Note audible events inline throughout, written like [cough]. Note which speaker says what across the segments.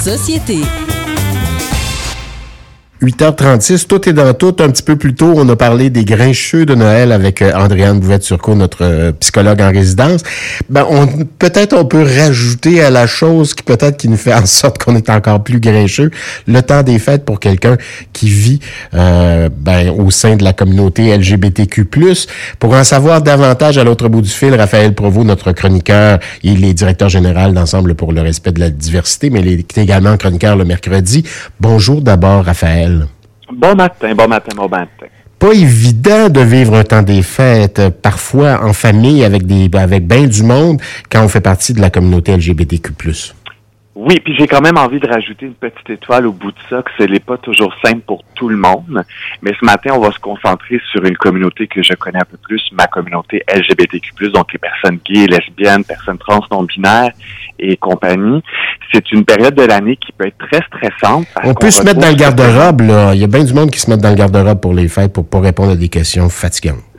Speaker 1: société.
Speaker 2: 8h36, tout est dans tout. Un petit peu plus tôt, on a parlé des grincheux de Noël avec euh, Andréane Bouvette-Surcot, notre euh, psychologue en résidence. Ben, on, peut-être on peut rajouter à la chose qui peut-être qui nous fait en sorte qu'on est encore plus grincheux, le temps des fêtes pour quelqu'un qui vit euh, ben, au sein de la communauté LGBTQ+. Pour en savoir davantage à l'autre bout du fil, Raphaël Provost, notre chroniqueur, il est directeur général d'Ensemble pour le respect de la diversité, mais il est également chroniqueur le mercredi. Bonjour d'abord, Raphaël.
Speaker 3: Bon matin, bon matin, bon matin.
Speaker 2: Pas évident de vivre un temps des fêtes, parfois en famille avec des avec bien du monde, quand on fait partie de la communauté LGBTQ+.
Speaker 3: Oui, puis j'ai quand même envie de rajouter une petite étoile au bout de ça, que ce n'est pas toujours simple pour tout le monde. Mais ce matin, on va se concentrer sur une communauté que je connais un peu plus, ma communauté LGBTQ+, donc les personnes gays, lesbiennes, personnes trans, non-binaires et compagnie. C'est une période de l'année qui peut être très stressante.
Speaker 2: On peut se mettre dans le garde-robe, là. Il y a bien du monde qui se met dans le garde-robe pour les fêtes pour pas répondre à des questions fatigantes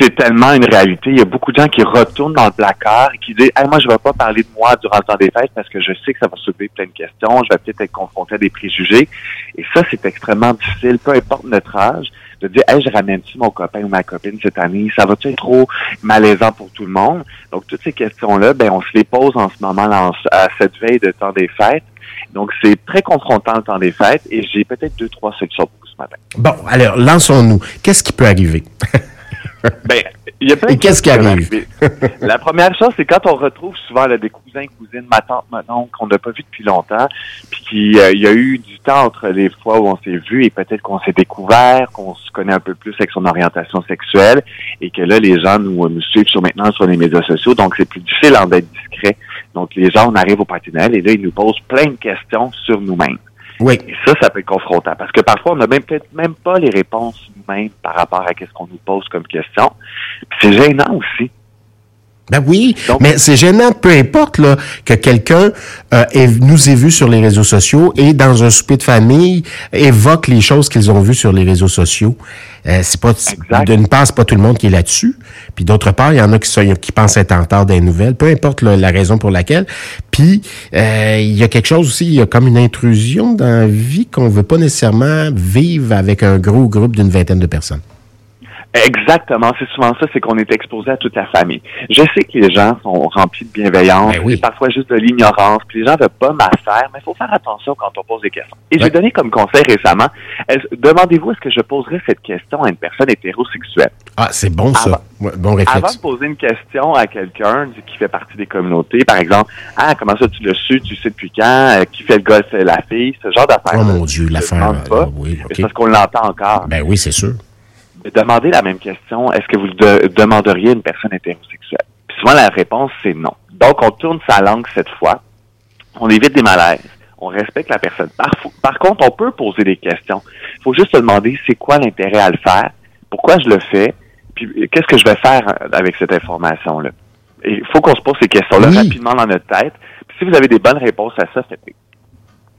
Speaker 3: c'est tellement une réalité. Il y a beaucoup de gens qui retournent dans le placard et qui disent hey, moi, je ne vais pas parler de moi durant le temps des fêtes parce que je sais que ça va soulever plein de questions. Je vais peut-être être confronté à des préjugés. Et ça, c'est extrêmement difficile, peu importe notre âge, de dire hey, je ramène-tu mon copain ou ma copine cette année? Ça va-tu être trop malaisant pour tout le monde? Donc, toutes ces questions-là, ben, on se les pose en ce moment à cette veille de temps des fêtes. Donc, c'est très confrontant le temps des fêtes et j'ai peut-être deux, trois solutions pour ce matin.
Speaker 2: Bon, alors, lançons-nous. Qu'est-ce qui peut arriver? [laughs] [laughs]
Speaker 3: ben, il y a plein
Speaker 2: Et qu'est-ce qui arrive?
Speaker 3: La première chose, c'est quand on retrouve souvent là, des cousins, cousines, ma tante, oncle, qu'on n'a pas vu depuis longtemps, puis qu'il euh, y a eu du temps entre les fois où on s'est vu et peut-être qu'on s'est découvert, qu'on se connaît un peu plus avec son orientation sexuelle, et que là, les gens nous, nous suivent sur maintenant sur les médias sociaux, donc c'est plus difficile d'être discret. Donc les gens, on arrive au patinel et là, ils nous posent plein de questions sur nous-mêmes.
Speaker 2: Oui.
Speaker 3: Ça, ça peut être confrontant parce que parfois, on n'a même peut-être même pas les réponses nous-mêmes par rapport à ce qu'on nous pose comme question. C'est gênant aussi.
Speaker 2: Ben oui, mais c'est gênant, peu importe là, que quelqu'un euh, nous ait vu sur les réseaux sociaux et dans un souper de famille évoque les choses qu'ils ont vues sur les réseaux sociaux. Euh, c'est pas d'une part, c'est pas tout le monde qui est là-dessus. Puis d'autre part, il y en a qui, sont, qui pensent être en retard des nouvelles, peu importe la raison pour laquelle. Puis euh, il y a quelque chose aussi, il y a comme une intrusion dans la vie qu'on veut pas nécessairement vivre avec un gros groupe d'une vingtaine de personnes.
Speaker 3: Exactement, c'est souvent ça, c'est qu'on est exposé à toute la famille. Je sais que les gens sont remplis de bienveillance,
Speaker 2: ben oui.
Speaker 3: parfois juste de l'ignorance, puis les gens veulent pas m'affaire, mais il faut faire attention quand on pose des questions. Et j'ai donné comme conseil récemment, demandez-vous est-ce que je poserais cette question à une personne hétérosexuelle?
Speaker 2: Ah, c'est bon ça, bon réflexe.
Speaker 3: Avant de poser une question à quelqu'un qui fait partie des communautés, par exemple, ah comment ça tu l'as su, tu sais depuis quand, euh, qui fait le golf, la fille, ce genre d'affaires.
Speaker 2: Oh mon Dieu, l'affaire.
Speaker 3: Euh,
Speaker 2: oui,
Speaker 3: C'est parce qu'on l'entend encore.
Speaker 2: Ben oui, c'est sûr
Speaker 3: demandez la même question, est-ce que vous demanderiez à une personne hétérosexuelle? Puis souvent, la réponse, c'est non. Donc, on tourne sa langue cette fois. On évite des malaises. On respecte la personne. Par, par contre, on peut poser des questions. Il faut juste se demander, c'est quoi l'intérêt à le faire? Pourquoi je le fais? Puis, qu'est-ce que je vais faire avec cette information-là? Il faut qu'on se pose ces questions-là rapidement dans notre tête. Puis, si vous avez des bonnes réponses à ça, faites-le.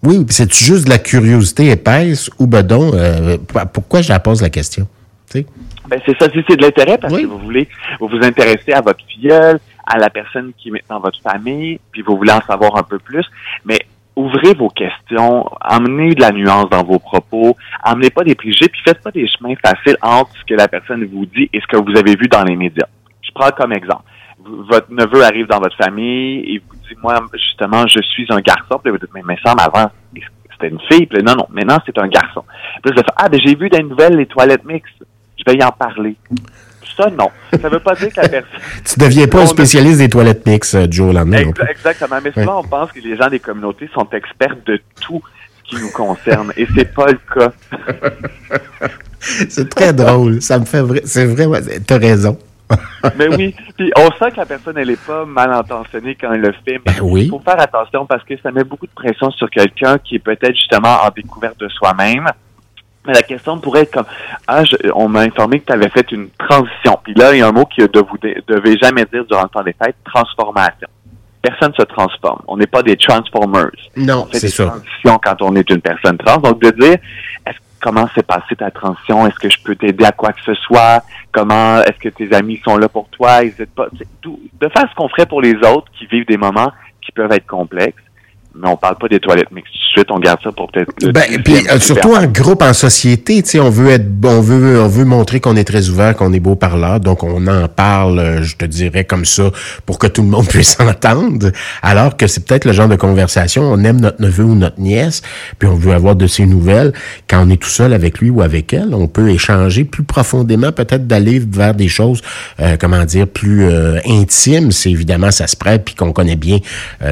Speaker 2: Oui, c'est juste de la curiosité épaisse ou ben donc, euh, pourquoi je la pose la question?
Speaker 3: Ben c'est ça, c'est de l'intérêt parce que vous voulez vous vous intéresser à votre filleule, à la personne qui est dans votre famille, puis vous voulez en savoir un peu plus. Mais ouvrez vos questions, amenez de la nuance dans vos propos, amenez pas des préjugés, puis faites pas des chemins faciles entre ce que la personne vous dit et ce que vous avez vu dans les médias. Je prends comme exemple. Votre neveu arrive dans votre famille et vous dit, moi, justement, je suis un garçon. Puis vous dites, mais, mais ça, avant, c'était une fille. Puis non, non, maintenant, c'est un garçon. Puis là, ah, ben, j'ai vu dans les nouvelles les toilettes mixtes je vais y en parler. Ça, non. Ça ne veut pas dire que la [laughs] personne...
Speaker 2: tu ne deviens pas un spécialiste des toilettes mixtes, euh, Joe Landry.
Speaker 3: exactement. Mais souvent, on pense que les gens des communautés sont experts de tout ce qui nous concerne. et c'est pas le cas. [laughs]
Speaker 2: c'est très drôle. Ça me fait vrai. C'est vrai, tu as raison. [laughs]
Speaker 3: mais oui, puis on sent que la personne, elle est pas mal intentionnée quand elle le fait.
Speaker 2: Mais ben oui.
Speaker 3: il faut faire attention parce que ça met beaucoup de pression sur quelqu'un qui est peut-être justement en découverte de soi-même la question pourrait être comme Ah, on m'a informé que tu avais fait une transition. Puis là, il y a un mot que vous devez jamais dire durant le temps des fêtes, transformation. Personne se transforme. On n'est pas des transformers.
Speaker 2: Non, c'est ça.
Speaker 3: transition quand on est une personne trans. Donc de dire est-ce comment s'est passée ta transition? Est-ce que je peux t'aider à quoi que ce soit? Comment est-ce que tes amis sont là pour toi? N'hésite pas? de faire ce qu'on ferait pour les autres qui vivent des moments qui peuvent être complexes mais on parle pas des toilettes mixtes tout de suite, on garde ça pour peut-être
Speaker 2: ben, puis euh, surtout en groupe, en société, tu sais, on veut être, on veut, on veut montrer qu'on est très ouvert, qu'on est beau parleur, donc on en parle, euh, je te dirais comme ça, pour que tout le monde [laughs] puisse entendre, alors que c'est peut-être le genre de conversation, on aime notre neveu ou notre nièce, puis on veut avoir de ses nouvelles. Quand on est tout seul avec lui ou avec elle, on peut échanger plus profondément, peut-être d'aller vers des choses, euh, comment dire, plus intimes. C'est évidemment ça se prête, puis qu'on connaît bien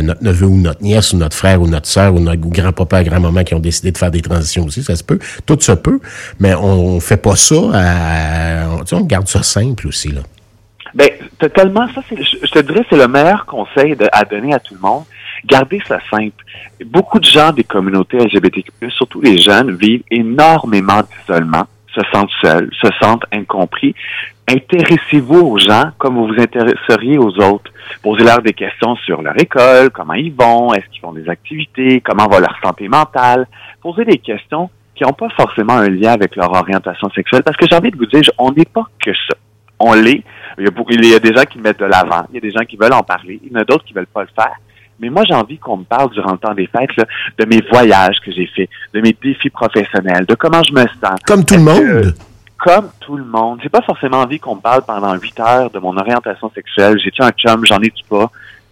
Speaker 2: notre neveu ou notre nièce ou notre frère ou notre sœur ou notre grand-papa, grand-maman qui ont décidé de faire des transitions aussi, ça se peut. Tout se peut, mais on fait pas ça. on, garde ça simple aussi là.
Speaker 3: Ben, totalement. Ça, je te dirais, c'est le meilleur conseil à donner à tout le monde. Gardez ça simple. Beaucoup de gens des communautés LGBTQ+, surtout les jeunes, vivent énormément d'isolement, se sentent seuls, se sentent incompris. Intéressez-vous aux gens comme vous vous intéresseriez aux autres. Posez-leur des questions sur leur école, comment ils vont, est-ce qu'ils font des activités, comment va leur santé mentale. Posez des questions qui n'ont pas forcément un lien avec leur orientation sexuelle, parce que j'ai envie de vous dire, on n'est pas que ça. On l'est. Il y, a y a des gens qui mettent de l'avant, il y a des gens qui veulent en parler, il y en a d'autres qui veulent pas le faire. Mais moi, j'ai envie qu'on me parle durant le temps des fêtes de mes voyages que j'ai faits, de mes défis professionnels, de comment je me sens.
Speaker 2: Comme tout le monde?
Speaker 3: Comme tout le monde. J'ai pas forcément envie qu'on me parle pendant huit heures de mon orientation sexuelle. J'ai-tu un chum? J'en ai-tu pas?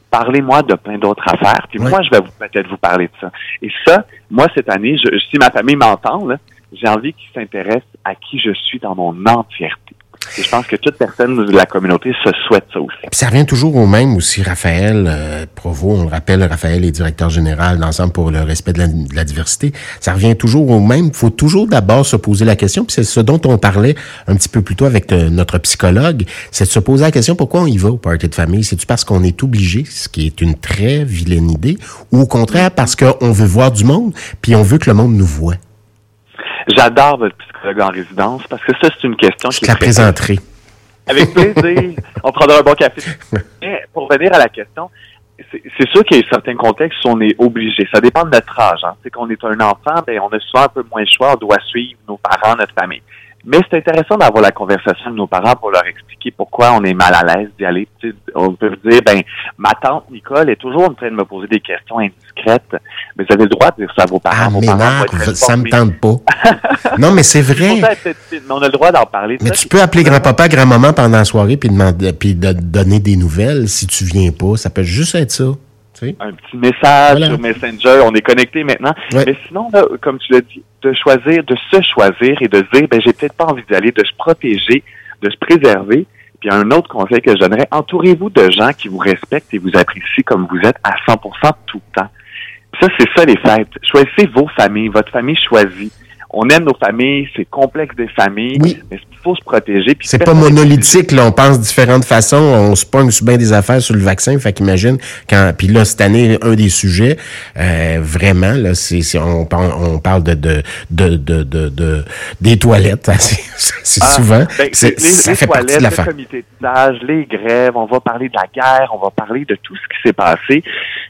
Speaker 3: Parlez-moi de plein d'autres affaires. Puis moi, je vais peut-être vous parler de ça. Et ça, moi, cette année, je, si ma famille m'entend, j'ai envie qu'ils s'intéressent à qui je suis dans mon entièreté. Et je pense que toute personne de la communauté se souhaite ça aussi.
Speaker 2: ça revient toujours au même aussi, Raphaël euh, Provo, on le rappelle, Raphaël est directeur général d'Ensemble pour le respect de la, diversité. Ça revient toujours au même. Il faut toujours d'abord se poser la question, puis c'est ce dont on parlait un petit peu plus tôt avec euh, notre psychologue, c'est de se poser la question pourquoi on y va au party de famille? C'est-tu parce qu'on est obligé, ce qui est une très vilaine idée, ou au contraire parce qu'on veut voir du monde, puis on veut que le monde nous voit?
Speaker 3: J'adore votre psychologue en résidence parce que ça, c'est une question
Speaker 2: Je qui la présenterai.
Speaker 3: Avec plaisir. [laughs] On prendra un bon café. Mais pour revenir à la question, c'est sûr qu'il y a certains contextes où on est obligé. Ça dépend de notre âge. Hein. C'est qu'on est un enfant, ben on a souvent un peu moins de choix. On doit suivre nos parents, notre famille. Mais c'est intéressant d'avoir la conversation de nos parents pour leur expliquer pourquoi on est mal à l'aise d'y aller. on peut dire, ben, ma tante Nicole est toujours en train de me poser des questions indiscrètes. Mais vous avez le droit de dire ça à vos parents.
Speaker 2: Ah, mais non, ça me tente pas. [laughs] non, mais c'est vrai.
Speaker 3: on a le droit d'en parler.
Speaker 2: Mais tu peux appeler grand-papa, grand-maman pendant la soirée puis demander, puis de donner des nouvelles si tu viens pas. Ça peut juste être ça.
Speaker 3: Un petit message sur Messenger, on est connecté maintenant. Mais sinon, comme tu l'as dit, de choisir, de se choisir et de dire, ben j'ai peut-être pas envie d'y aller, de se protéger, de se préserver. Puis un autre conseil que je donnerais, entourez-vous de gens qui vous respectent et vous apprécient comme vous êtes à 100% tout le temps. ça, c'est ça les fêtes. Choisissez vos familles, votre famille choisie on aime nos familles, c'est complexe des familles, mais il faut se protéger.
Speaker 2: C'est pas monolithique, là, on pense de différentes façons, on se pogne sur bien des affaires sur le vaccin, fait qu'imagine quand puis là cette année un des sujets euh, vraiment là c'est on, on parle de de de de, de, des toilettes, [laughs] c'est ah, souvent ben, c'est ça fait partie de l'affaire.
Speaker 3: Le comité de les grèves, on va parler de la guerre, on va parler de tout ce qui s'est passé.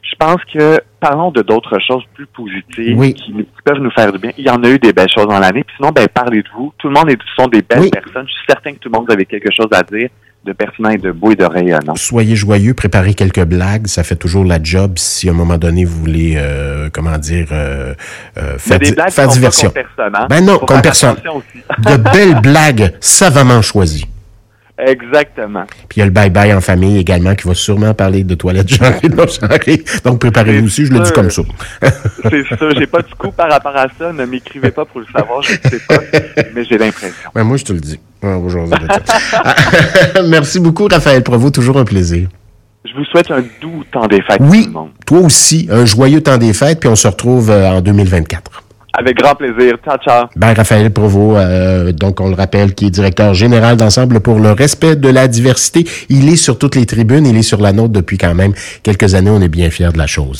Speaker 3: Je pense que parlons de d'autres choses plus positives qui, peuvent nous faire du bien. Il y en a eu des belles choses dans l'année. Puis sinon, ben parlez de vous. Tout le monde est, sont des belles personnes. Je suis certain que tout le monde avait quelque chose à dire de pertinent et de beau et de rayonnant.
Speaker 2: Soyez joyeux, préparez quelques blagues, ça fait toujours la job si à un moment donné vous voulez, euh, comment dire, euh, euh, faire,
Speaker 3: des blagues
Speaker 2: faire diversion.
Speaker 3: Hein?
Speaker 2: Ben non, comme personne. de belles blagues savamment choisies.
Speaker 3: Exactement.
Speaker 2: Puis il y a le bye-bye en famille également qui va sûrement parler de toilettes [laughs] genrées, non genrées. Donc préparez-vous aussi, je le dis comme ça. [laughs]
Speaker 3: c'est ça, j'ai pas de coup par rapport à ça. Ne m'écrivez pas pour le savoir, je ne sais pas, [laughs] mais j'ai l'impression.
Speaker 2: Ben, moi, je te le dis. Aujourd'hui. Merci beaucoup, Raphaël Provost. Toujours un plaisir.
Speaker 3: Je vous souhaite un doux temps des fêtes.
Speaker 2: Oui, toi aussi, un joyeux temps des fêtes, puis on se retrouve euh, en 2024.
Speaker 3: Avec grand plaisir. Ciao, ciao.
Speaker 2: Ben, Raphaël Provo, euh, donc on le rappelle, qui est directeur général d'Ensemble pour le respect de la diversité. Il est sur toutes les tribunes, il est sur la nôtre depuis quand même quelques années. On est bien fiers de la chose.